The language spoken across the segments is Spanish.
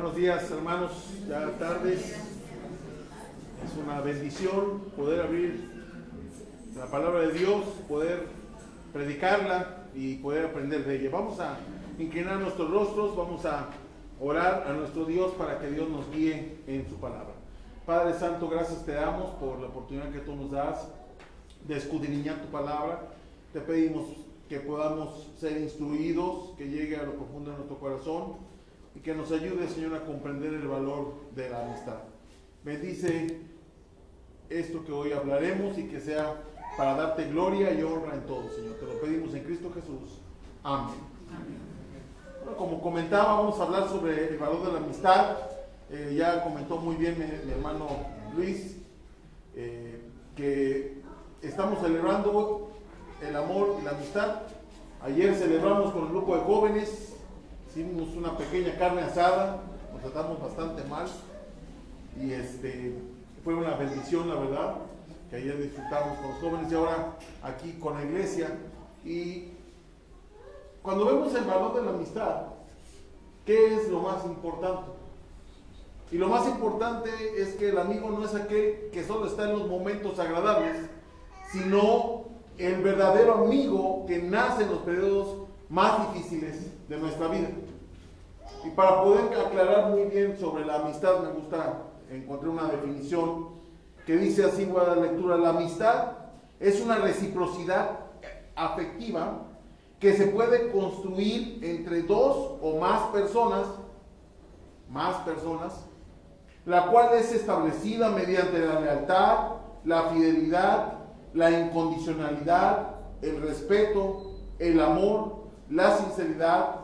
Buenos días, hermanos. Ya tardes. Es una bendición poder abrir la palabra de Dios, poder predicarla y poder aprender de ella. Vamos a inclinar nuestros rostros, vamos a orar a nuestro Dios para que Dios nos guíe en su palabra. Padre Santo, gracias te damos por la oportunidad que tú nos das de escudriñar tu palabra. Te pedimos que podamos ser instruidos, que llegue a lo profundo de nuestro corazón y que nos ayude, Señor, a comprender el valor de la amistad. Bendice esto que hoy hablaremos y que sea para darte gloria y honra en todo, Señor. Te lo pedimos en Cristo Jesús. Amén. Bueno, como comentaba, vamos a hablar sobre el valor de la amistad. Eh, ya comentó muy bien mi, hermano Luis eh, que estamos celebrando el amor y la amistad. Ayer celebramos con el grupo de jóvenes, hicimos una pequeña carne asada, nos tratamos bastante mal y este fue una bendición la verdad que ayer disfrutamos con los jóvenes y ahora aquí con la iglesia y cuando vemos el valor de la amistad, ¿qué es lo más importante? Y lo más importante es que el amigo no es aquel que solo está en los momentos agradables, sino el verdadero amigo que nace en los periodos más difíciles de nuestra vida. Y para poder aclarar muy bien sobre la amistad, me gusta encontrar una definición que dice así, voy lectura, la amistad es una reciprocidad afectiva que se puede construir entre dos o más personas, más personas, la cual es establecida mediante la lealtad, la fidelidad, la incondicionalidad, el respeto, el amor, la sinceridad,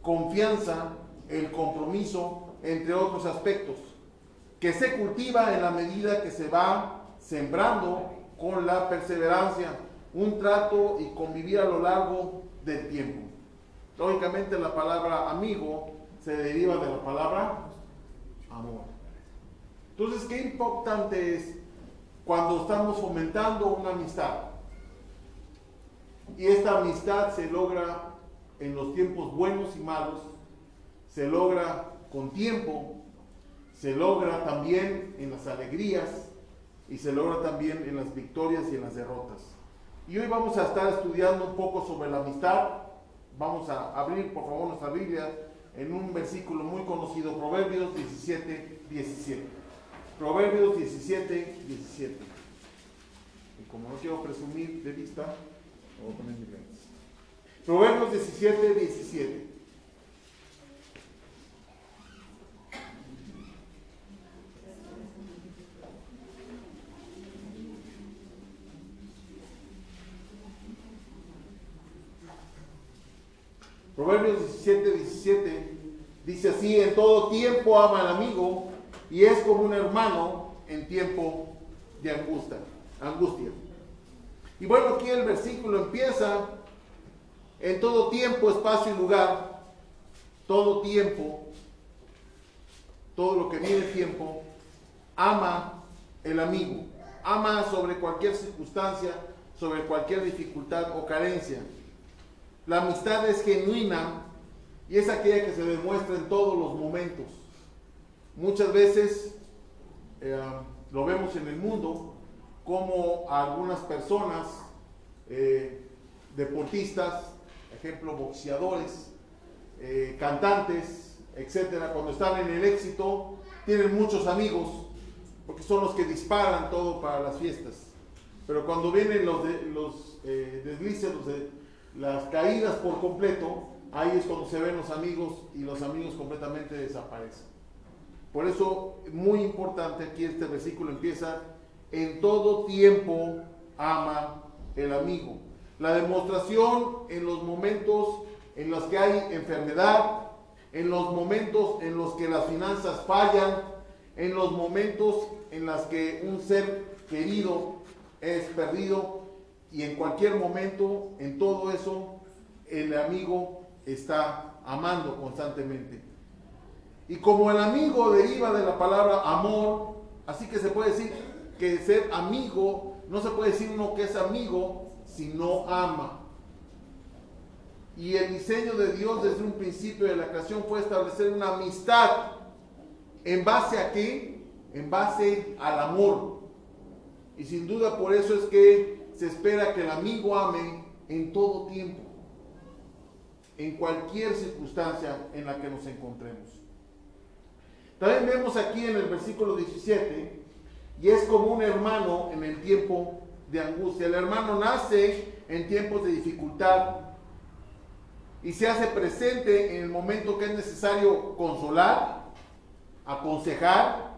confianza, el compromiso, entre otros aspectos, que se cultiva en la medida que se va sembrando con la perseverancia, un trato y convivir a lo largo del tiempo. Lógicamente la palabra amigo se deriva de la palabra amor. Entonces, qué importante es cuando estamos fomentando una amistad. Y esta amistad se logra en los tiempos buenos y malos, se logra con tiempo, se logra también en las alegrías y se logra también en las victorias y en las derrotas. Y hoy vamos a estar estudiando un poco sobre la amistad. Vamos a abrir, por favor, nuestra Biblia en un versículo muy conocido, Proverbios 17, 17. Proverbios 17, 17. Y como no quiero presumir de vista, voy a poner lentes. Proverbios 17, 17. Proverbios 17, 17 dice así, en todo tiempo ama al amigo y es como un hermano en tiempo de angustia. angustia. Y bueno, aquí el versículo empieza en todo tiempo, espacio y lugar, todo tiempo, todo lo que viene tiempo, ama el amigo, ama sobre cualquier circunstancia, sobre cualquier dificultad o carencia. La amistad es genuina y es aquella que se demuestra en todos los momentos. Muchas veces eh, lo vemos en el mundo como algunas personas, eh, deportistas, ejemplo, boxeadores, eh, cantantes, etcétera, cuando están en el éxito, tienen muchos amigos, porque son los que disparan todo para las fiestas. Pero cuando vienen los, de, los deslices, de, las caídas por completo, ahí es cuando se ven los amigos y los amigos completamente desaparecen. Por eso, muy importante aquí este versículo empieza, en todo tiempo ama el amigo. La demostración en los momentos en los que hay enfermedad, en los momentos en los que las finanzas fallan, en los momentos en los que un ser querido es perdido y en cualquier momento, en todo eso, el amigo está amando constantemente. Y como el amigo deriva de la palabra amor, así que se puede decir que ser amigo, no se puede decir uno que es amigo si no ama. Y el diseño de Dios desde un principio de la creación fue establecer una amistad ¿En base a qué? En base al amor. Y sin duda por eso es que se espera que el amigo ame en todo tiempo, en cualquier circunstancia en la que nos encontremos. También vemos aquí en el versículo 17, y es como un hermano en el tiempo de angustia. El hermano nace en tiempos de dificultad y se hace presente en el momento que es necesario consolar, aconsejar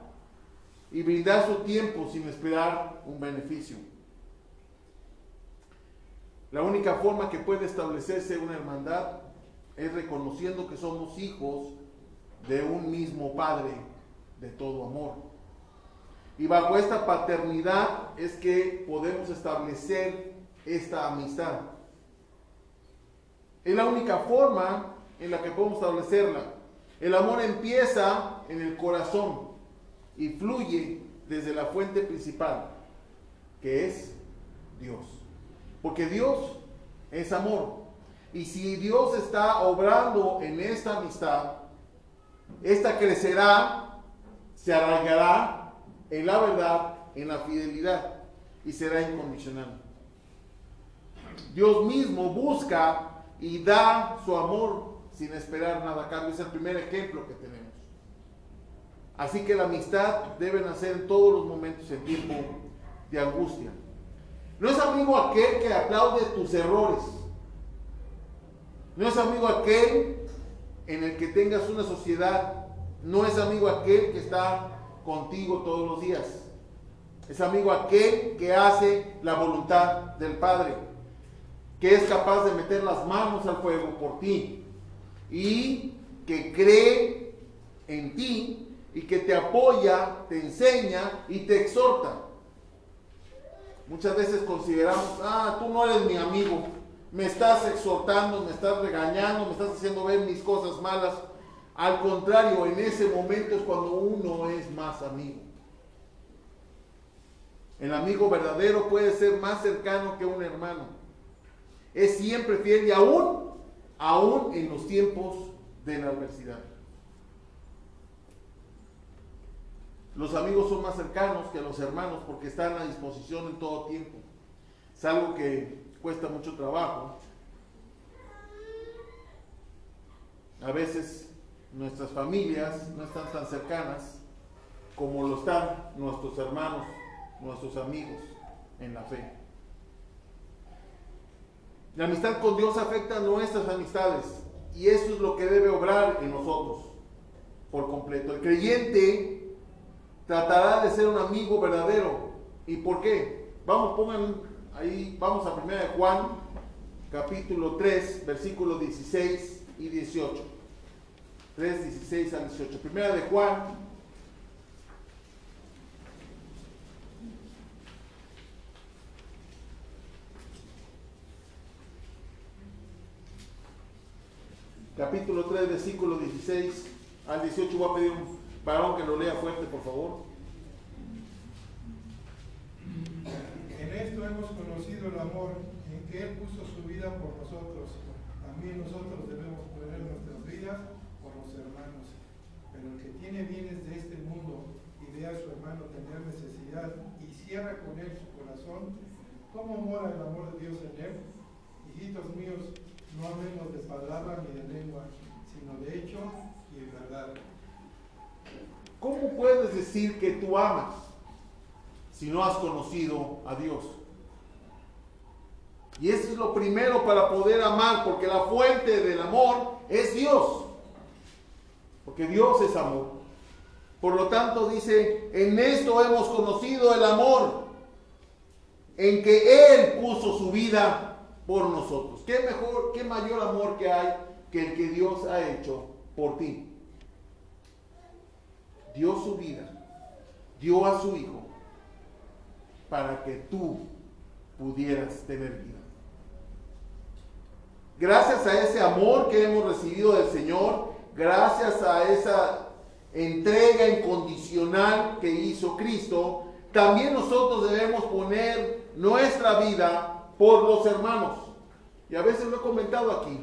y brindar su tiempo sin esperar un beneficio. La única forma que puede establecerse una hermandad es reconociendo que somos hijos de un mismo Padre de todo amor. Y bajo esta paternidad es que podemos establecer esta amistad. Es la única forma en la que podemos establecerla. El amor empieza en el corazón y fluye desde la fuente principal, que es Dios. Porque Dios es amor. Y si Dios está obrando en esta amistad, esta crecerá, se arraigará en la verdad, en la fidelidad y será incondicional. Dios mismo busca y da su amor sin esperar nada a cambio. Es el primer ejemplo que tenemos. Así que la amistad debe nacer en todos los momentos en tiempo de angustia. No es amigo aquel que aplaude tus errores. No es amigo aquel en el que tengas una sociedad. No es amigo aquel que está contigo todos los días. Es amigo aquel que hace la voluntad del Padre, que es capaz de meter las manos al fuego por ti y que cree en ti y que te apoya, te enseña y te exhorta. Muchas veces consideramos, ah, tú no eres mi amigo, me estás exhortando, me estás regañando, me estás haciendo ver mis cosas malas. Al contrario, en ese momento es cuando uno es más amigo. El amigo verdadero puede ser más cercano que un hermano. Es siempre fiel y aún, aún en los tiempos de la adversidad. Los amigos son más cercanos que los hermanos porque están a disposición en todo tiempo. Es algo que cuesta mucho trabajo. A veces nuestras familias no están tan cercanas como lo están nuestros hermanos, nuestros amigos en la fe. La amistad con Dios afecta nuestras amistades y eso es lo que debe obrar en nosotros por completo. El creyente tratará de ser un amigo verdadero. ¿Y por qué? Vamos, pongan ahí, vamos a 1 de Juan, capítulo 3, versículos 16 y 18. 3, 16 al 18. Primera de Juan. Capítulo 3, versículo 16 al 18. Voy a pedir un varón que lo lea fuerte, por favor. En esto hemos conocido el amor, en que Él puso su vida por nosotros. También nosotros debemos poner nuestras vidas pero el que tiene bienes de este mundo y ve a su hermano tener necesidad y cierra con él su corazón, ¿cómo mora el amor de Dios en él? Hijitos míos, no hablemos de palabra ni de lengua, sino de hecho y de verdad. ¿Cómo puedes decir que tú amas si no has conocido a Dios? Y eso es lo primero para poder amar, porque la fuente del amor es Dios porque Dios es amor. Por lo tanto dice, en esto hemos conocido el amor, en que Él puso su vida por nosotros. ¿Qué mejor, qué mayor amor que hay que el que Dios ha hecho por ti? Dio su vida, dio a su Hijo, para que tú pudieras tener vida. Gracias a ese amor que hemos recibido del Señor, gracias a esa entrega incondicional que hizo Cristo, también nosotros debemos poner nuestra vida por los hermanos. Y a veces lo he comentado aquí,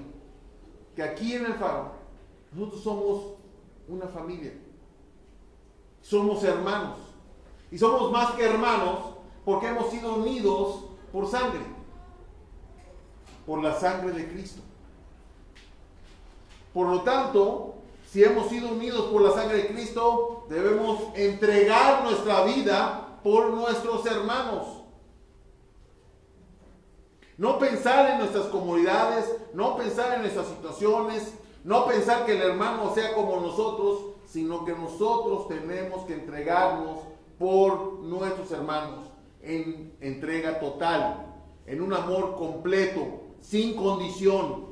que aquí en el faro nosotros somos una familia. Somos hermanos. Y somos más que hermanos porque hemos sido unidos por sangre, por la sangre de Cristo. Por lo tanto, si hemos sido unidos por la sangre de Cristo, debemos entregar nuestra vida por nuestros hermanos. No pensar en nuestras comunidades, no pensar en nuestras situaciones, no pensar que el hermano sea como nosotros, sino que nosotros tenemos que entregarnos por nuestros hermanos en entrega total, en un amor completo, sin condición.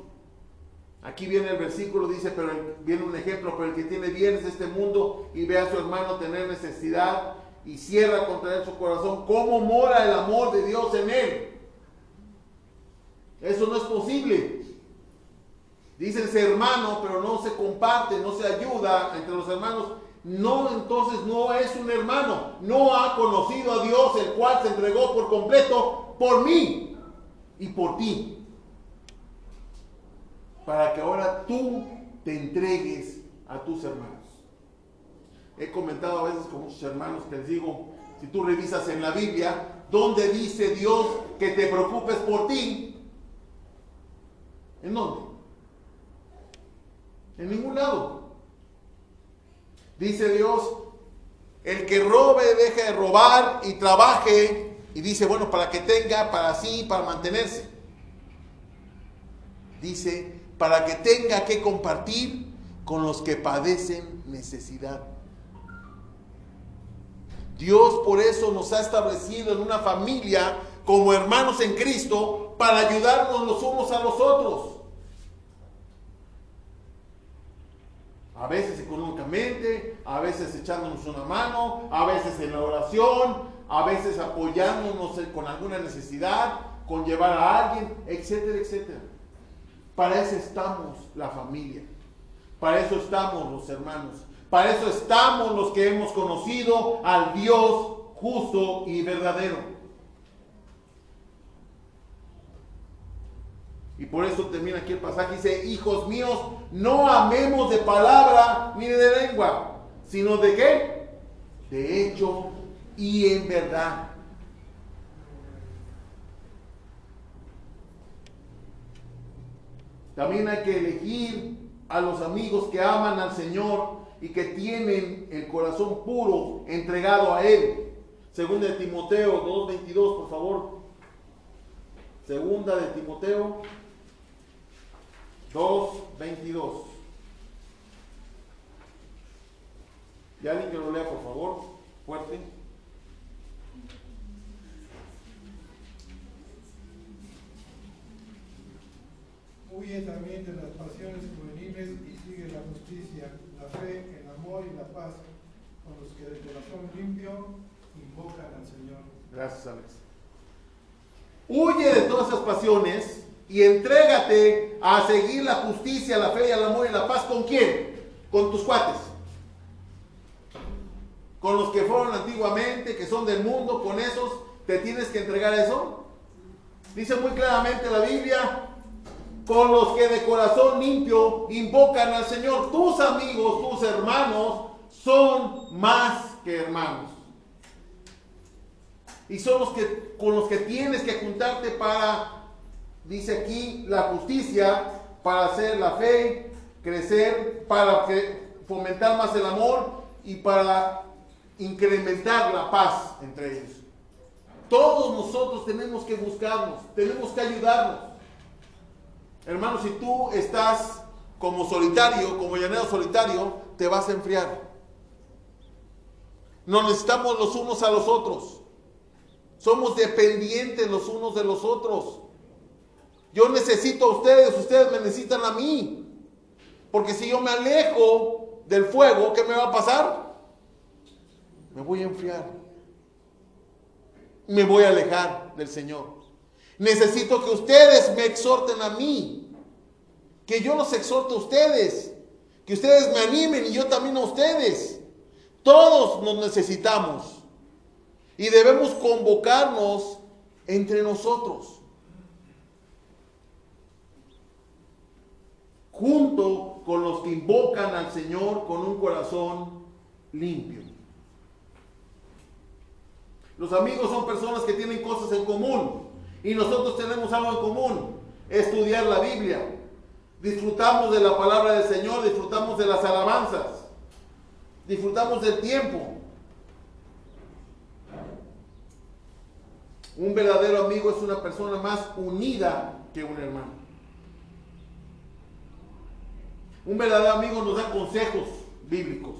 Aquí viene el versículo, dice, pero viene un ejemplo, pero el que tiene bienes de este mundo y ve a su hermano tener necesidad y cierra contra él su corazón, ¿cómo mora el amor de Dios en él? Eso no es posible. Dícense hermano, pero no se comparte, no se ayuda entre los hermanos. No, entonces no es un hermano. No ha conocido a Dios, el cual se entregó por completo por mí y por ti. Para que ahora tú te entregues a tus hermanos. He comentado a veces con muchos hermanos que les digo, si tú revisas en la Biblia, ¿dónde dice Dios que te preocupes por ti? ¿En dónde? En ningún lado. Dice Dios, el que robe deje de robar y trabaje y dice, bueno, para que tenga, para sí, para mantenerse. Dice, para que tenga que compartir con los que padecen necesidad. Dios por eso nos ha establecido en una familia como hermanos en Cristo para ayudarnos los unos a los otros. A veces económicamente, a veces echándonos una mano, a veces en la oración, a veces apoyándonos con alguna necesidad, con llevar a alguien, etcétera, etcétera. Para eso estamos la familia. Para eso estamos los hermanos. Para eso estamos los que hemos conocido al Dios justo y verdadero. Y por eso termina aquí el pasaje. Dice, hijos míos, no amemos de palabra ni de lengua, sino de qué? De hecho y en verdad. También hay que elegir a los amigos que aman al Señor y que tienen el corazón puro entregado a Él. Segunda de Timoteo 2.22, por favor. Segunda de Timoteo 2.22. ¿Y alguien que lo lea, por favor? Fuerte. Huye también de las pasiones juveniles y sigue la justicia, la fe, el amor y la paz con los que de corazón limpio invocan al Señor. Gracias, Alex. Huye de todas esas pasiones y entrégate a seguir la justicia, la fe, el amor y la paz. ¿Con quién? Con tus cuates. Con los que fueron antiguamente, que son del mundo, con esos, ¿te tienes que entregar eso? Dice muy claramente la Biblia, con los que de corazón limpio invocan al Señor. Tus amigos, tus hermanos, son más que hermanos. Y son los que con los que tienes que juntarte para, dice aquí, la justicia, para hacer la fe, crecer, para fomentar más el amor y para incrementar la paz entre ellos. Todos nosotros tenemos que buscarnos, tenemos que ayudarnos. Hermano, si tú estás como solitario, como llanero solitario, te vas a enfriar. Nos necesitamos los unos a los otros. Somos dependientes los unos de los otros. Yo necesito a ustedes, ustedes me necesitan a mí. Porque si yo me alejo del fuego, ¿qué me va a pasar? Me voy a enfriar. Me voy a alejar del Señor. Necesito que ustedes me exhorten a mí. Que yo los exhorte a ustedes. Que ustedes me animen y yo también a ustedes. Todos nos necesitamos. Y debemos convocarnos entre nosotros. Junto con los que invocan al Señor con un corazón limpio. Los amigos son personas que tienen cosas en común. Y nosotros tenemos algo en común. Estudiar la Biblia. Disfrutamos de la palabra del Señor, disfrutamos de las alabanzas. Disfrutamos del tiempo. Un verdadero amigo es una persona más unida que un hermano. Un verdadero amigo nos da consejos bíblicos.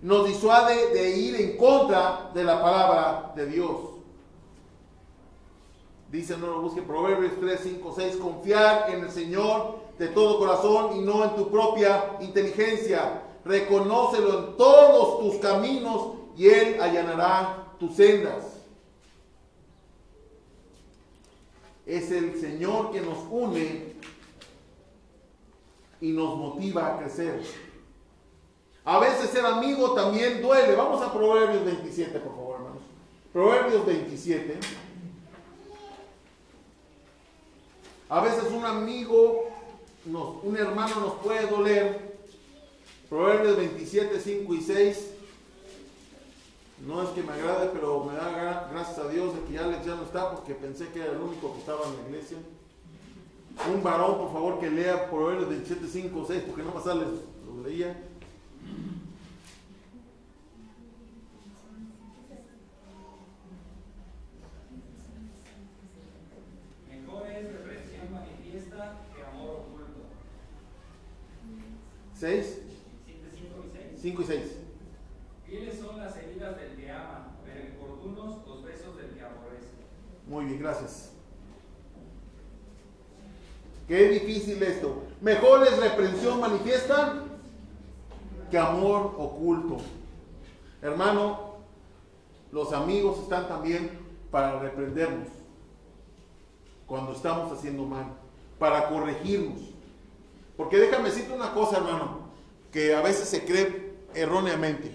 Nos disuade de ir en contra de la palabra de Dios. Dice, no lo busque, Proverbios 3, 5, 6, confiar en el Señor de todo corazón y no en tu propia inteligencia. Reconócelo en todos tus caminos y Él allanará tus sendas. Es el Señor que nos une y nos motiva a crecer. A veces ser amigo también duele. Vamos a Proverbios 27, por favor, hermanos. Proverbios 27. A veces un amigo, nos, un hermano nos puede doler. Proverbios 27, 5 y 6. No es que me agrade, pero me da gracias a Dios de que Alex ya no está porque pensé que era el único que estaba en la iglesia. Un varón, por favor, que lea Proverbios 27, 5, 6, porque no más sale, lo leía. ¿Seis? Cinco y seis. Fieles son las heridas del que ama, pero importunos los besos del que aborrece. Muy bien, gracias. Qué difícil esto. Mejor es reprensión manifiesta que amor oculto. Hermano, los amigos están también para reprendernos cuando estamos haciendo mal, para corregirnos. Porque déjame decirte una cosa, hermano, que a veces se cree erróneamente.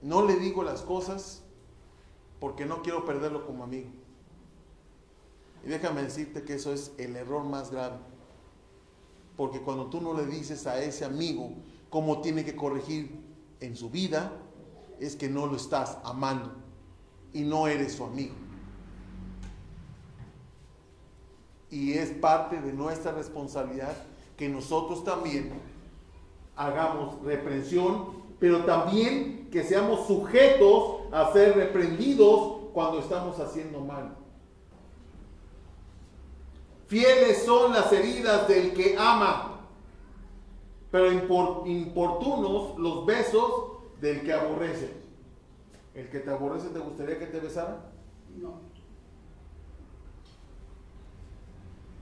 No le digo las cosas porque no quiero perderlo como amigo. Y déjame decirte que eso es el error más grave. Porque cuando tú no le dices a ese amigo cómo tiene que corregir en su vida, es que no lo estás amando y no eres su amigo. y es parte de nuestra responsabilidad que nosotros también hagamos reprensión, pero también que seamos sujetos a ser reprendidos cuando estamos haciendo mal. Fieles son las heridas del que ama, pero importunos los besos del que aborrece. ¿El que te aborrece te gustaría que te besara? No.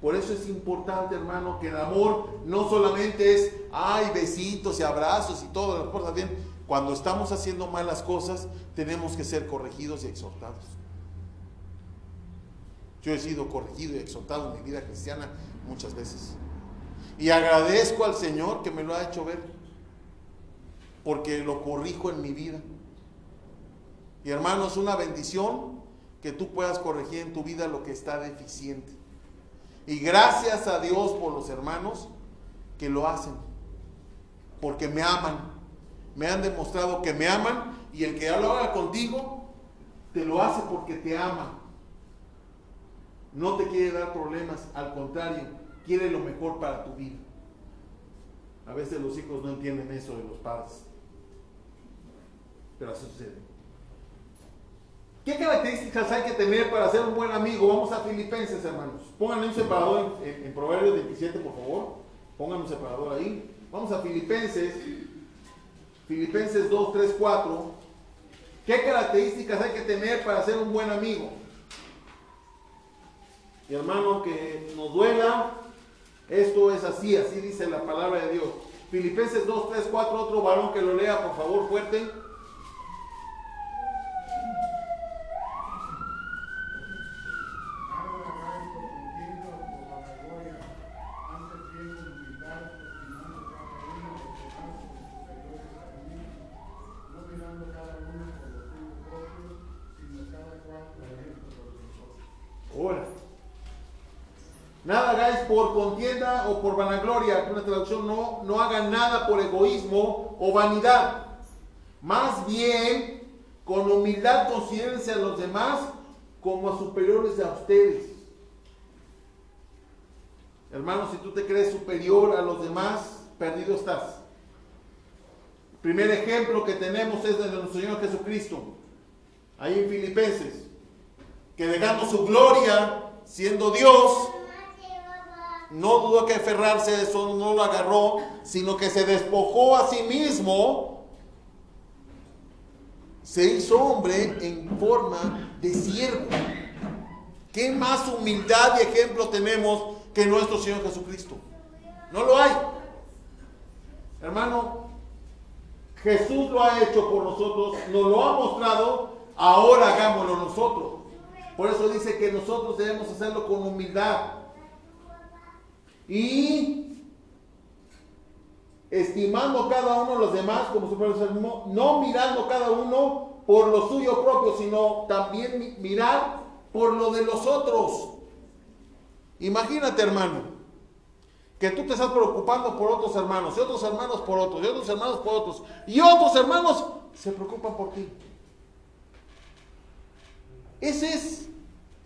Por eso es importante, hermano, que el amor no solamente es, ay, besitos y abrazos y todas las cosas bien. Cuando estamos haciendo malas cosas, tenemos que ser corregidos y exhortados. Yo he sido corregido y exhortado en mi vida cristiana muchas veces. Y agradezco al Señor que me lo ha hecho ver, porque lo corrijo en mi vida. Y hermano, es una bendición que tú puedas corregir en tu vida lo que está deficiente. Y gracias a Dios por los hermanos que lo hacen, porque me aman. Me han demostrado que me aman y el que lo haga contigo, te lo hace porque te ama. No te quiere dar problemas, al contrario, quiere lo mejor para tu vida. A veces los hijos no entienden eso de los padres, pero así sucede. ¿Qué características hay que tener para ser un buen amigo? Vamos a Filipenses, hermanos. Pónganme un separador en, Proverbios 27, por favor. Pónganme un separador ahí. Vamos a Filipenses. Filipenses 2, 3, 4. ¿Qué características hay que tener para ser un buen amigo? Y hermano, que nos duela, esto es así, así dice la palabra de Dios. Filipenses 2, 3, 4, otro varón que lo lea, por favor, fuerte. Nada hagáis por contienda por vanagloria. Una traducción, no, no nada por egoísmo o vanidad. Más bien, Con humildad considérense a los demás como superiores a ustedes. Hermano, si tú te crees superior a los demás, perdido estás. Primer ejemplo que tenemos es de nuestro Señor Jesucristo, ahí en Filipenses, que dejando su gloria, siendo Dios, no dudó que aferrarse eso, no lo agarró, sino que se despojó a sí mismo, se hizo hombre en forma de siervo. ¿Qué más humildad y ejemplo tenemos que nuestro Señor Jesucristo? No lo hay. Hermano, Jesús lo ha hecho por nosotros, nos lo ha mostrado, ahora hagámoslo nosotros. Por eso dice que nosotros debemos hacerlo con humildad. Y estimando cada uno de los demás como superiores no mirando cada uno por lo suyo propio, sino también mirar por lo de los otros. Imagínate, hermano, que tú te estás preocupando por otros hermanos, y otros hermanos por otros, y otros hermanos por otros, y otros hermanos se preocupan por ti. Ese es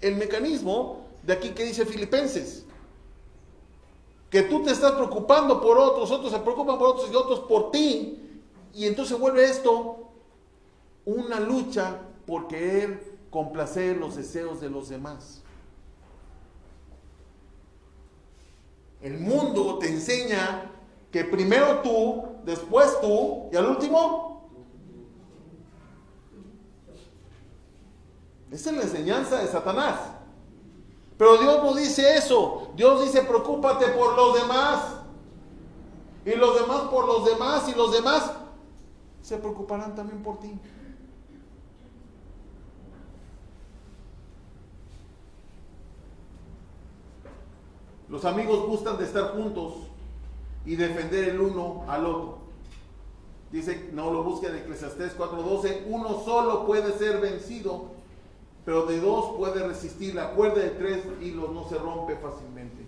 el mecanismo de aquí que dice Filipenses. Que tú te estás preocupando por otros, otros se preocupan por otros y otros por ti. Y entonces vuelve esto una lucha por querer complacer los deseos de los demás. El mundo te enseña que primero tú, después tú y al último. Esa es la enseñanza de Satanás. Pero Dios no dice eso. Dios dice, preocúpate por los demás. Y los demás por los demás. Y los demás se preocuparán también por ti. Los amigos gustan de estar juntos y defender el uno al otro. Dice, no lo busquen en Eclesiastés 4:12, uno solo puede ser vencido, pero de dos puede resistir. La cuerda de tres hilos no se rompe fácilmente.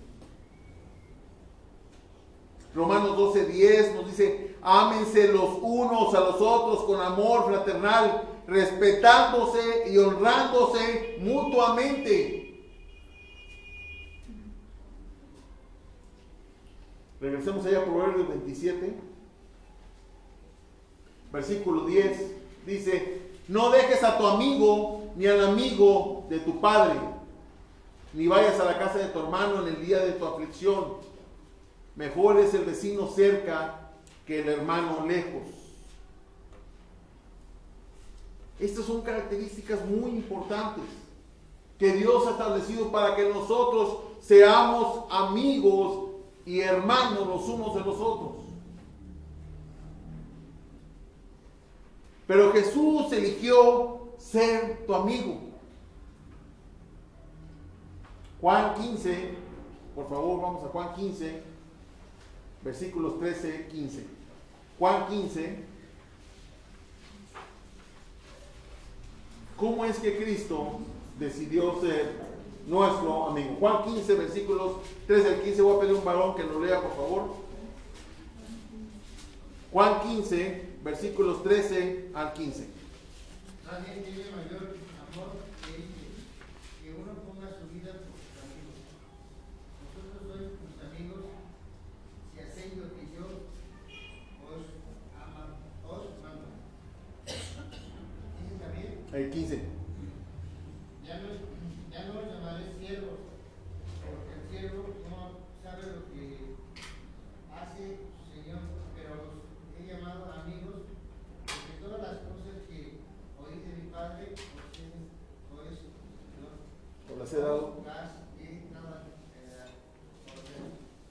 Romanos 12:10 nos dice, ámense los unos a los otros con amor fraternal, respetándose y honrándose mutuamente Regresemos allá a Proverbios 27, versículo 10. Dice, no dejes a tu amigo ni al amigo de tu padre, ni vayas a la casa de tu hermano en el día de tu aflicción. Mejor es el vecino cerca que el hermano lejos. Estas son características muy importantes que Dios ha establecido para que nosotros seamos amigos y hermanos los unos de los otros. Pero Jesús eligió ser tu amigo. Juan 15, por favor, vamos a Juan 15, versículos 13, 15. Juan 15. ¿Cómo es que Cristo decidió ser nuestro amigo. Juan 15, versículos 13 al 15. Voy a pedir un varón que lo lea, por favor. Juan 15, versículos 13 al 15. Nadie tiene mayor amor que este, que uno ponga su vida por sus amigos. Nosotros sois tus amigos si hacéis lo que yo os, ama, os mando. ¿Dice también? El 15.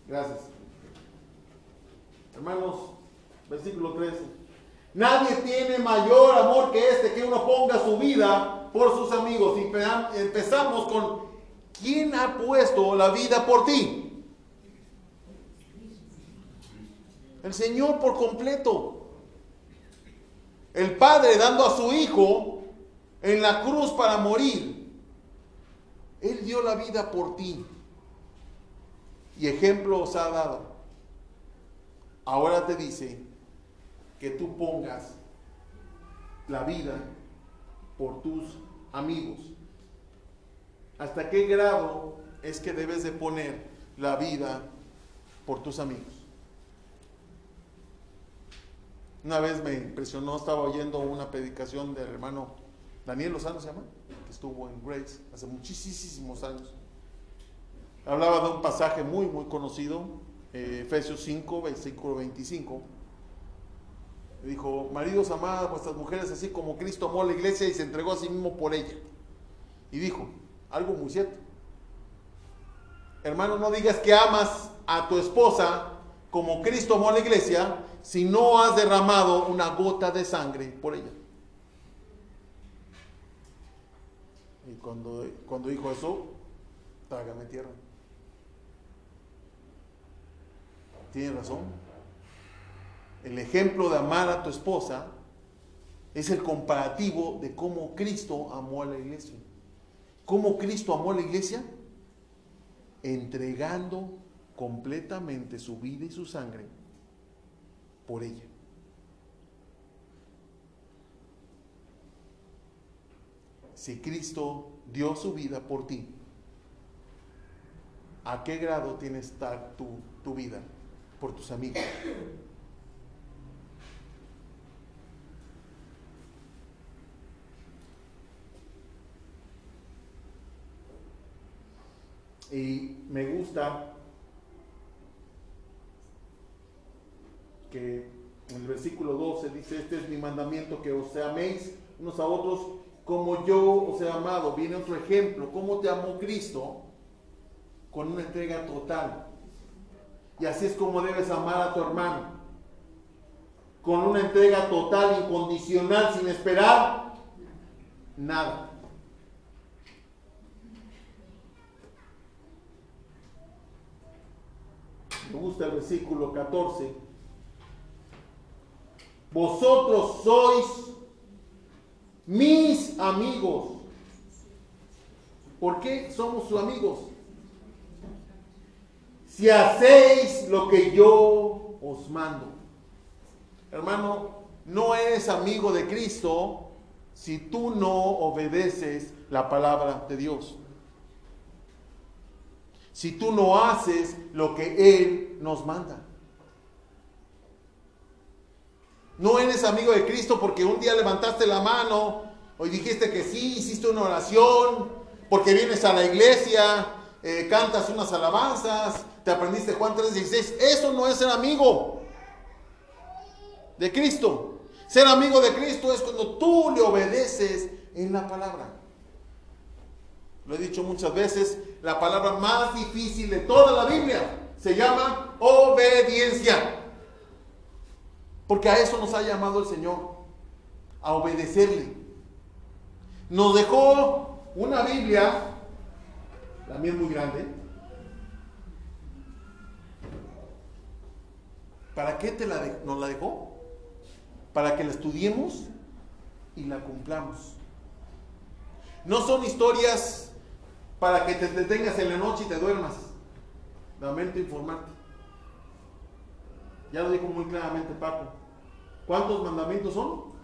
Gracias. Hermanos, versículo 13. Nadie tiene mayor amor que este, que uno ponga su vida por sus amigos. Y empezamos con, ¿quién ha puesto la vida por ti? El Señor por completo. El Padre dando a su Hijo en la cruz para morir. Él dio la vida por ti y ejemplo os ha dado. Ahora te dice que tú pongas la vida por tus amigos. ¿Hasta qué grado es que debes de poner la vida por tus amigos? Una vez me impresionó, estaba oyendo una predicación del hermano Daniel Lozano, se llama, que estuvo en Grace hace muchísimos años. Hablaba de un pasaje muy, muy conocido, eh, Efesios 5, versículo 25. Dijo, maridos amados, vuestras mujeres, así como Cristo amó a la iglesia y se entregó a sí mismo por ella. Y dijo, algo muy cierto. Hermano, no digas que amas a tu esposa como Cristo amó a la iglesia si no has derramado una gota de sangre por ella. Y cuando, cuando dijo eso, trágame tierra. Tiene razón. El ejemplo de amar a tu esposa es el comparativo de cómo Cristo amó a la iglesia. ¿Cómo Cristo amó a la iglesia? Entregando completamente su vida y su sangre por ella. Si Cristo dio su vida por ti, ¿a qué grado tiene estar tu, tu vida por tus amigos? Y me gusta que en el versículo 12 dice, este es mi mandamiento, que os améis unos a otros como yo os he amado. Viene otro ejemplo, cómo te amó Cristo con una entrega total. Y así es como debes amar a tu hermano. Con una entrega total, incondicional, sin esperar nada. Me gusta el versículo 14. Vosotros sois mis amigos. ¿Por qué somos sus amigos? Si hacéis lo que yo os mando. Hermano, no eres amigo de Cristo si tú no obedeces la palabra de Dios si tú no haces lo que Él nos manda. No eres amigo de Cristo porque un día levantaste la mano, hoy dijiste que sí, hiciste una oración, porque vienes a la iglesia, eh, cantas unas alabanzas, te aprendiste Juan 3:16. Eso no es ser amigo de Cristo. Ser amigo de Cristo es cuando tú le obedeces en la palabra. Lo he dicho muchas veces, la palabra más difícil de toda la Biblia se llama obediencia. Porque a eso nos ha llamado el Señor, a obedecerle. Nos dejó una Biblia, la mía es muy grande. ¿Para qué te la nos la dejó? Para que la estudiemos y la cumplamos. No son historias para que te detengas en la noche y te duermas. Lamento informarte. Ya lo dijo muy claramente Paco. ¿Cuántos mandamientos son?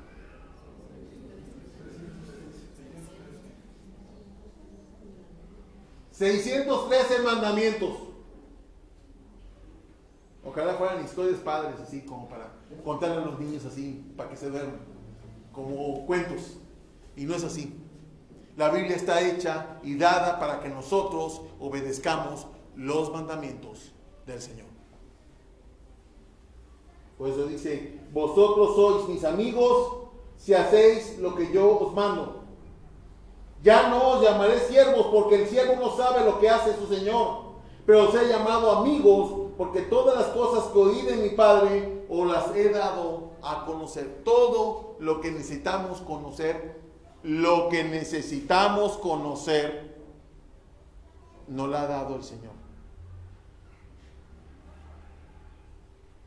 ...613 mandamientos... Ojalá fueran historias padres, así como para contarle a los niños así, para que se duerman, como cuentos. Y no es así. La Biblia está hecha y dada para que nosotros obedezcamos los mandamientos del Señor. Por eso dice, vosotros sois mis amigos si hacéis lo que yo os mando. Ya no os llamaré siervos porque el siervo no sabe lo que hace su Señor, pero os he llamado amigos porque todas las cosas que oí de mi Padre os las he dado a conocer. Todo lo que necesitamos conocer lo que necesitamos conocer, no la ha dado el Señor.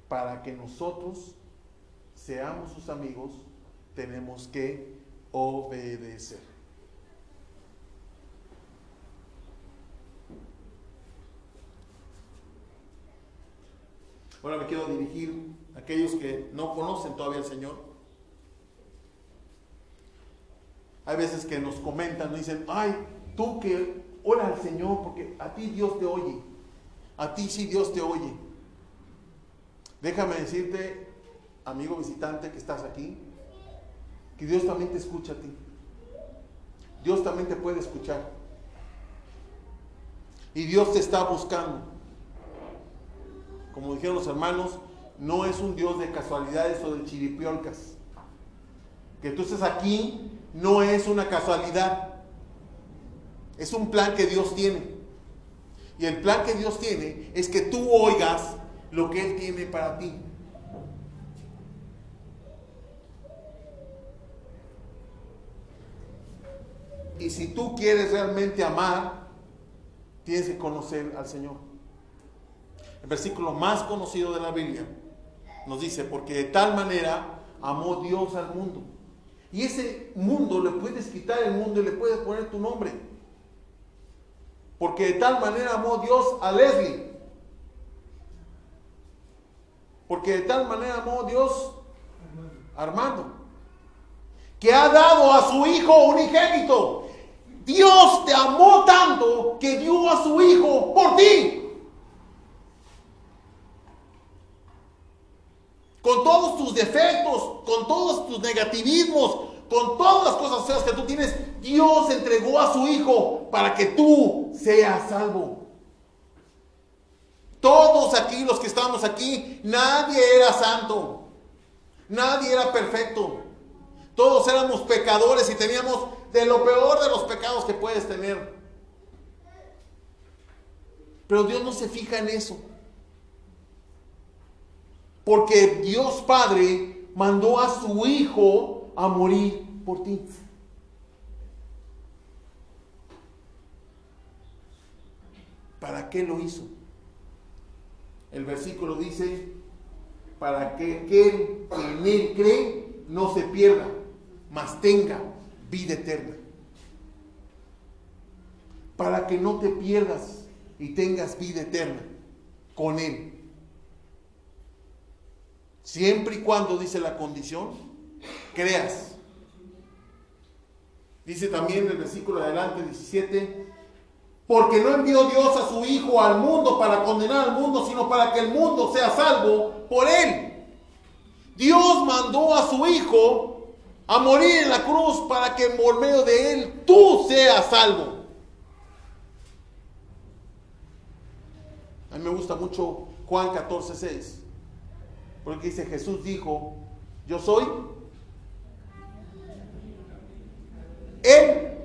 Para que nosotros seamos sus amigos, tenemos que obedecer. Ahora me quiero dirigir a aquellos que no conocen todavía al Señor Hay veces que nos comentan, nos dicen, ay, tú que ora al Señor porque a ti Dios te oye. A ti sí Dios te oye. Déjame decirte, amigo visitante que estás aquí, que Dios también te escucha a ti. Dios también te puede escuchar. Y Dios te está buscando. Como dijeron los hermanos, no es un Dios de casualidades o de chiripiolcas. Que tú estés aquí no es una casualidad. Es un plan que Dios tiene. Y el plan que Dios tiene es que tú oigas lo que Él tiene para ti. Y si tú quieres realmente amar, tienes que conocer al Señor. El versículo más conocido de la Biblia nos dice, porque de tal manera amó Dios al mundo. Y ese mundo le puedes quitar el mundo y le puedes poner tu nombre. Porque de tal manera amó Dios a Leslie. Porque de tal manera amó Dios a Armando. Que ha dado a su hijo unigénito. Dios te amó tanto que dio a su hijo por ti. Con todos tus defectos, con todos tus negativismos, con todas las cosas feas que tú tienes, Dios entregó a su hijo para que tú seas salvo. Todos aquí, los que estamos aquí, nadie era santo. Nadie era perfecto. Todos éramos pecadores y teníamos de lo peor de los pecados que puedes tener. Pero Dios no se fija en eso. Porque Dios Padre mandó a su Hijo a morir por ti. ¿Para qué lo hizo? El versículo dice, para que aquel que en él cree no se pierda, mas tenga vida eterna. Para que no te pierdas y tengas vida eterna con él. Siempre y cuando, dice la condición, creas. Dice también el versículo adelante 17, porque no envió Dios a su Hijo al mundo para condenar al mundo, sino para que el mundo sea salvo por él. Dios mandó a su Hijo a morir en la cruz para que por medio de él tú seas salvo. A mí me gusta mucho Juan 14, 6. Porque dice, Jesús dijo, yo soy el,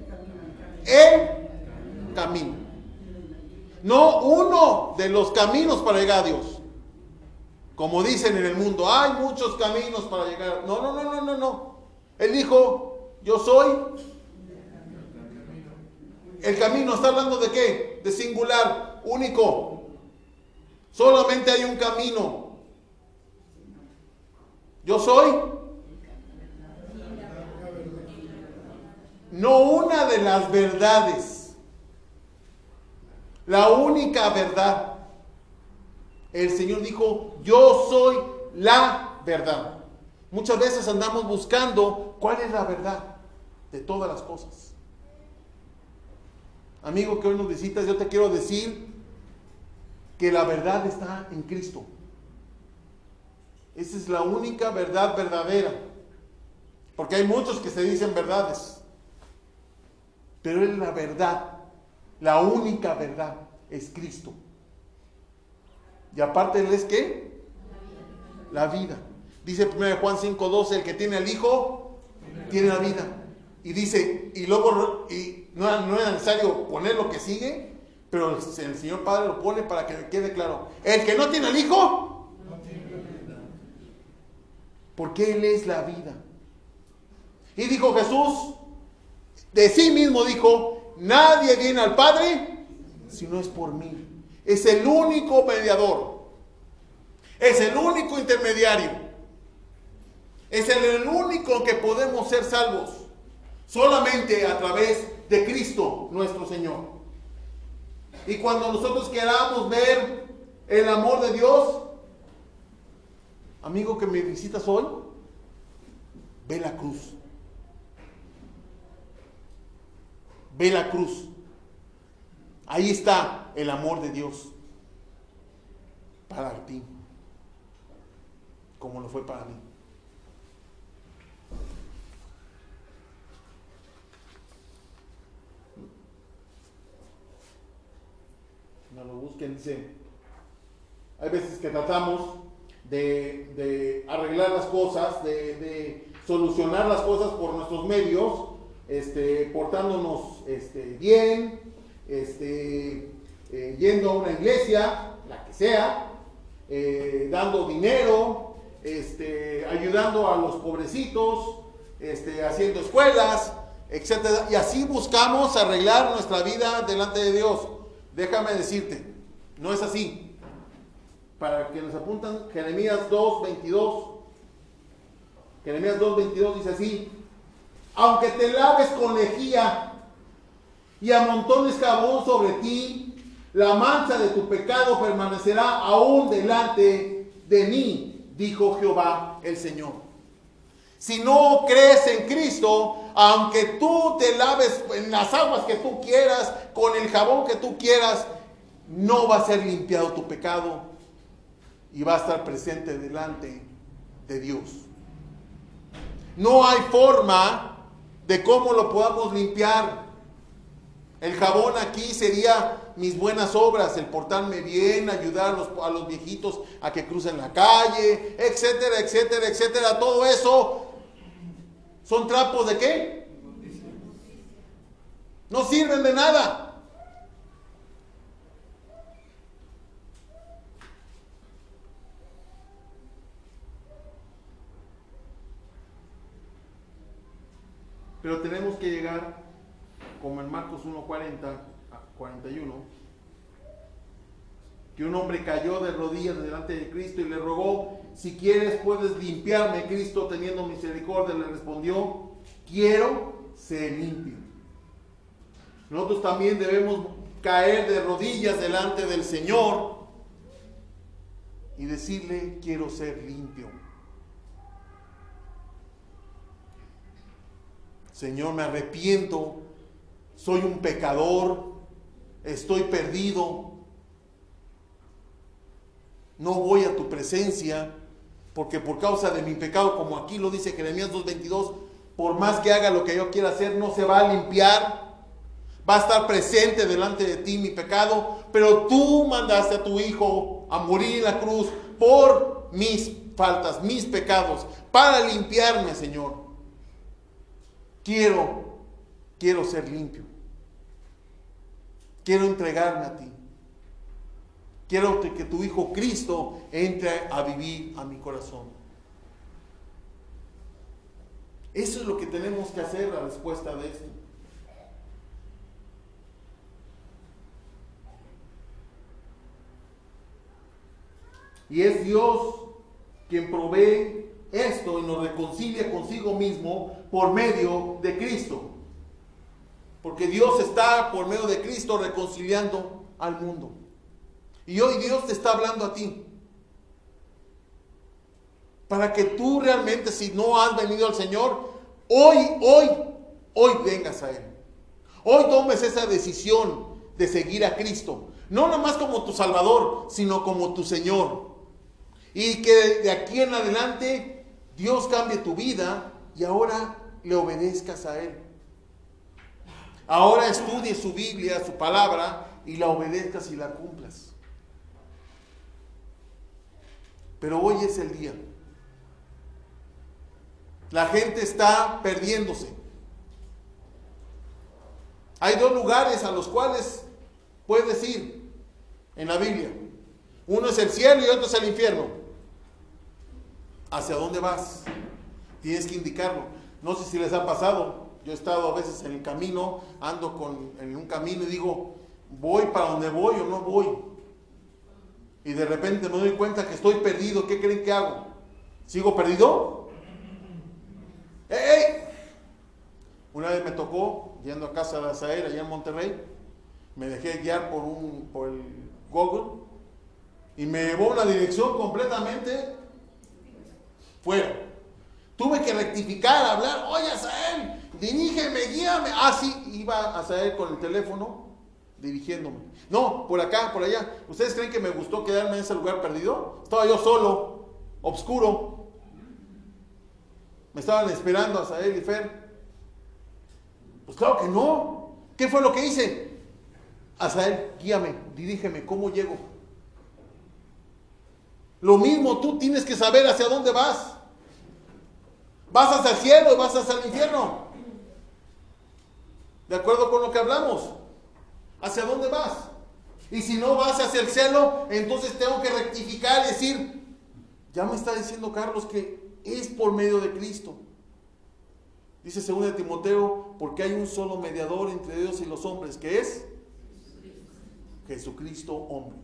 el camino. No uno de los caminos para llegar a Dios. Como dicen en el mundo, hay muchos caminos para llegar. No, no, no, no, no, no. Él dijo, yo soy el camino. ¿Está hablando de qué? De singular, único. Solamente hay un camino. Yo soy no una de las verdades, la única verdad. El Señor dijo, yo soy la verdad. Muchas veces andamos buscando cuál es la verdad de todas las cosas. Amigo que hoy nos visitas, yo te quiero decir que la verdad está en Cristo. Esa es la única verdad verdadera. Porque hay muchos que se dicen verdades. Pero es la verdad. La única verdad es Cristo. Y aparte Él es qué? La vida. Dice 1 Juan 5:12, el que tiene al Hijo, tiene la vida. Y dice, y luego y no, es necesario poner lo que sigue, pero el Señor Padre lo pone para que quede claro. El que no tiene al Hijo, porque Él es la vida. Y dijo Jesús, de sí mismo dijo, nadie viene al Padre si no es por mí. Es el único mediador. Es el único intermediario. Es el único que podemos ser salvos. Solamente a través de Cristo nuestro Señor. Y cuando nosotros queramos ver el amor de Dios, amigo que me visitas hoy, ve la cruz. Ve la cruz. Ahí está el amor de Dios para ti, como lo fue para mí. Lo busquen. Hay veces que tratamos de, arreglar las cosas, de, solucionar las cosas por nuestros medios, este, portándonos este, bien, este, eh, yendo a una iglesia, la que sea, eh, dando dinero, ayudando a los pobrecitos, haciendo escuelas, etc. Y así buscamos arreglar nuestra vida delante de Dios. Déjame decirte, no es así para que nos apuntan, Jeremías 2, 22. Jeremías 2, 22 dice así, aunque te laves con lejía y amontones jabón sobre ti, la mancha de tu pecado permanecerá aún delante de mí, dijo Jehová el Señor. Si no crees en Cristo, aunque tú te laves en las aguas que tú quieras, con el jabón que tú quieras, no va a ser limpiado tu pecado y va a estar presente delante de Dios. No hay forma de cómo lo podamos limpiar. El jabón aquí sería mis buenas obras, el portarme bien, ayudar a los, a los viejitos a que crucen la calle, etcétera, etcétera, etcétera. Todo eso son trapos de qué? No sirven de nada. Pero tenemos que llegar, como en Marcos 1.40 a 41, que un hombre cayó de rodillas delante de Cristo y le rogó, si quieres puedes limpiarme. Cristo teniendo misericordia le respondió, quiero ser limpio. Nosotros también debemos caer de rodillas delante del Señor y decirle, quiero ser limpio. Señor, me arrepiento, soy un pecador, estoy perdido, no voy a tu presencia, porque por causa de mi pecado, como aquí lo dice Jeremías 2.22, por más que haga lo que yo quiera hacer, no se va a limpiar, va a estar presente delante de ti mi pecado, pero tú mandaste a tu Hijo a morir en la cruz por mis faltas, mis pecados, para limpiarme, Señor. Quiero, quiero ser limpio. Quiero entregarme a ti. Quiero que tu Hijo Cristo entre a vivir a mi corazón. Eso es lo que tenemos que hacer la respuesta de esto. Y es Dios quien provee esto y nos reconcilia consigo mismo por medio de Cristo. Porque Dios está por medio de Cristo reconciliando al mundo. Y hoy Dios te está hablando a ti. Para que tú realmente, si no has venido al Señor, hoy, hoy, hoy vengas a Él. Hoy tomes esa decisión de seguir a Cristo. No nomás como tu Salvador, sino como tu Señor. Y que de aquí en adelante Dios cambie tu vida y ahora le obedezcas a Él. Ahora estudie su Biblia, su palabra, y la obedezcas y la cumplas. Pero hoy es el día. La gente está perdiéndose. Hay dos lugares a los cuales puedes ir en la Biblia. Uno es el cielo y otro es el infierno hacia dónde vas. Tienes que indicarlo. No sé si les ha pasado. Yo he estado a veces en el camino, ando con, en un camino y digo, voy para donde voy o no voy. Y de repente me doy cuenta que estoy perdido. ¿Qué creen que hago? ¿Sigo perdido? ¡Ey! Una vez me tocó, yendo a casa de Azael, allá en Monterrey, me dejé guiar por, un, por el Google y me llevó una dirección completamente fuera. Tuve que rectificar, hablar, oye Asael, dirígeme, guíame. Ah, sí, iba a salir con el teléfono dirigiéndome. No, por acá, por allá. ¿Ustedes creen que me gustó quedarme en ese lugar perdido? Estaba yo solo, oscuro. Me estaban esperando a Sael y Fer. Pues claro que no. ¿Qué fue lo que hice? Azael, guíame, dirígeme, ¿cómo llego? Lo mismo, tú tienes que saber hacia dónde vas. ¿Vas hacia el cielo y vas hacia el infierno? ¿De acuerdo con lo que hablamos? ¿Hacia dónde vas? Y si no vas hacia el cielo, entonces tengo que rectificar y decir, ya me está diciendo Carlos que es por medio de Cristo. Dice 2 Timoteo, porque hay un solo mediador entre Dios y los hombres, que es Jesucristo hombre.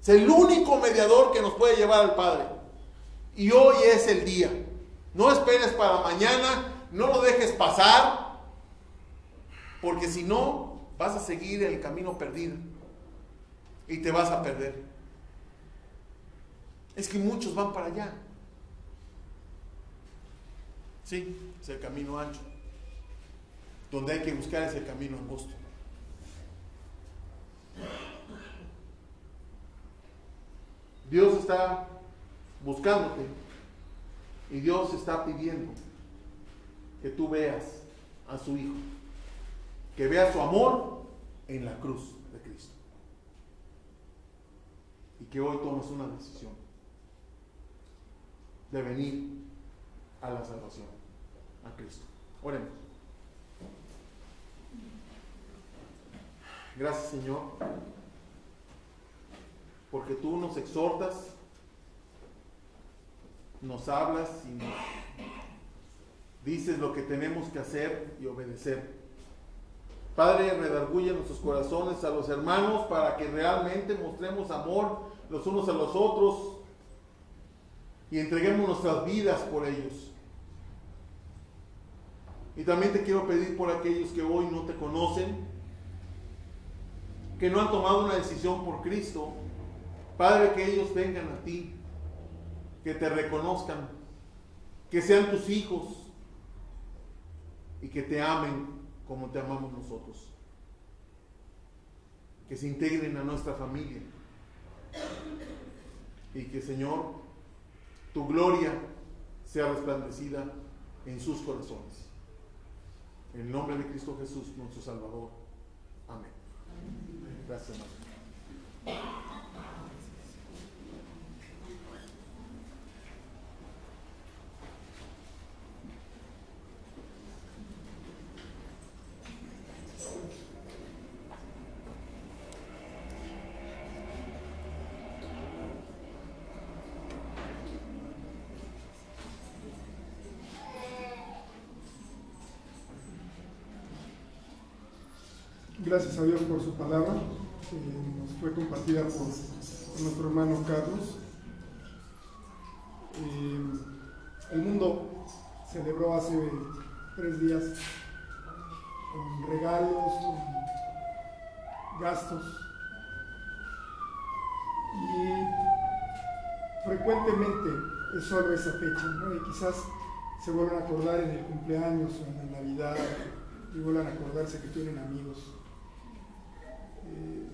Es el único mediador que nos puede llevar al Padre. Y hoy es el día. No esperes para mañana, no lo dejes pasar, porque si no, vas a seguir el camino perdido y te vas a perder. Es que muchos van para allá. Sí, es el camino ancho. Donde hay que buscar ese camino angosto. Dios está buscándote y Dios está pidiendo que tú veas a su Hijo, que veas su amor en la cruz de Cristo y que hoy tomes una decisión de venir a la salvación, a Cristo. Oremos. Gracias Señor, porque tú nos exhortas, nos hablas y nos dices lo que tenemos que hacer y obedecer. Padre, redarguye nuestros corazones a los hermanos para que realmente mostremos amor los unos a los otros y entreguemos nuestras vidas por ellos. Y también te quiero pedir por aquellos que hoy no te conocen, que no han tomado una decisión por Cristo, Padre, que ellos vengan a ti, que te reconozcan, que sean tus hijos y que te amen como te amamos nosotros. Que se integren a nuestra familia. Y que, Señor, tu gloria sea resplandecida en sus corazones. En el nombre de Cristo Jesús, nuestro Salvador. Amén. Gracias, hermano. Gracias a Dios por su palabra, que nos fue compartida por, nuestro hermano Carlos. Eh, el mundo celebró hace tres días con regalos, con gastos. Y frecuentemente es solo esa fecha, ¿no? Y quizás se vuelvan a acordar en el cumpleaños o en la Navidad y vuelvan a acordarse que tienen amigos. Eh,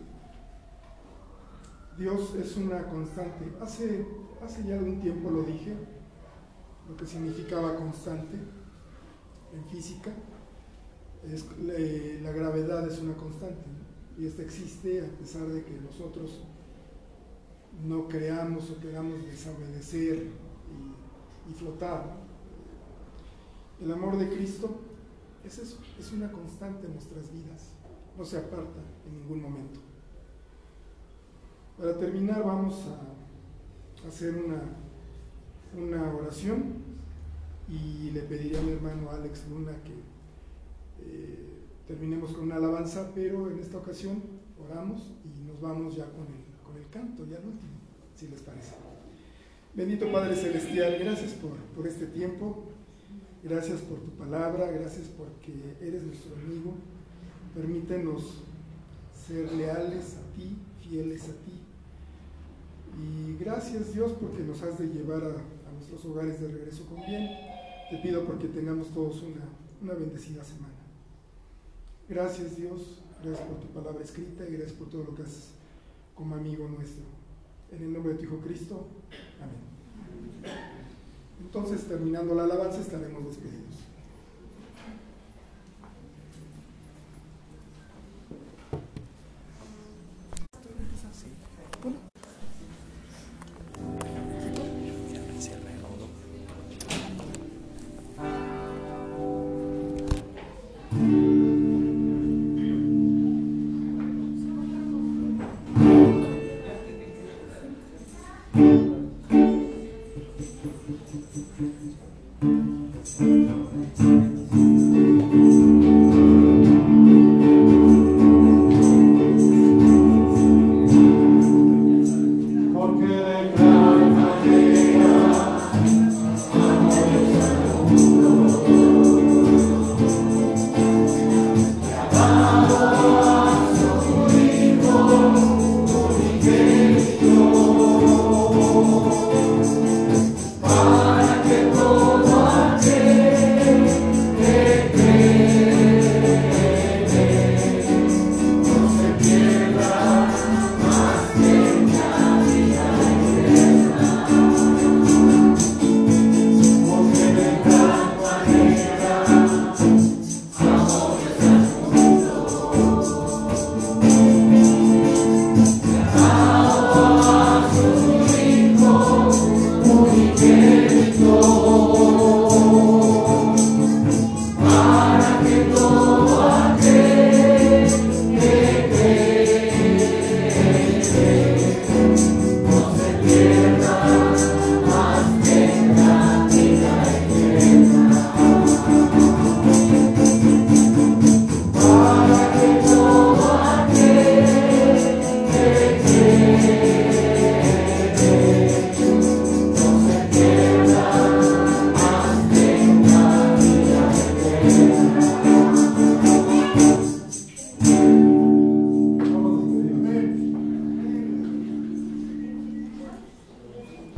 Dios es una constante. Hace, hace ya algún tiempo lo dije, lo que significaba constante en física. Es, la, gravedad es una constante y esta existe a pesar de que nosotros no creamos o queramos desobedecer y, y flotar. El amor de Cristo es eso, es una constante en nuestras vidas no se aparta en ningún momento. Para terminar vamos a hacer una, una oración y le pediría a mi hermano Alex Luna que eh, terminemos con una alabanza, pero en esta ocasión oramos y nos vamos ya con el, con el canto, ya el último, si les parece. Bendito Padre Celestial, gracias por, por este tiempo, gracias por tu palabra, gracias porque eres nuestro amigo Permítenos ser leales a ti, fieles a ti. Y gracias Dios porque nos has de llevar a, nuestros hogares de regreso con bien. Te pido porque tengamos todos una, una bendecida semana. Gracias Dios, gracias por tu palabra escrita y gracias por todo lo que haces como amigo nuestro. En el nombre de tu Hijo Cristo. Amén. Entonces, terminando la alabanza, estaremos despedidos.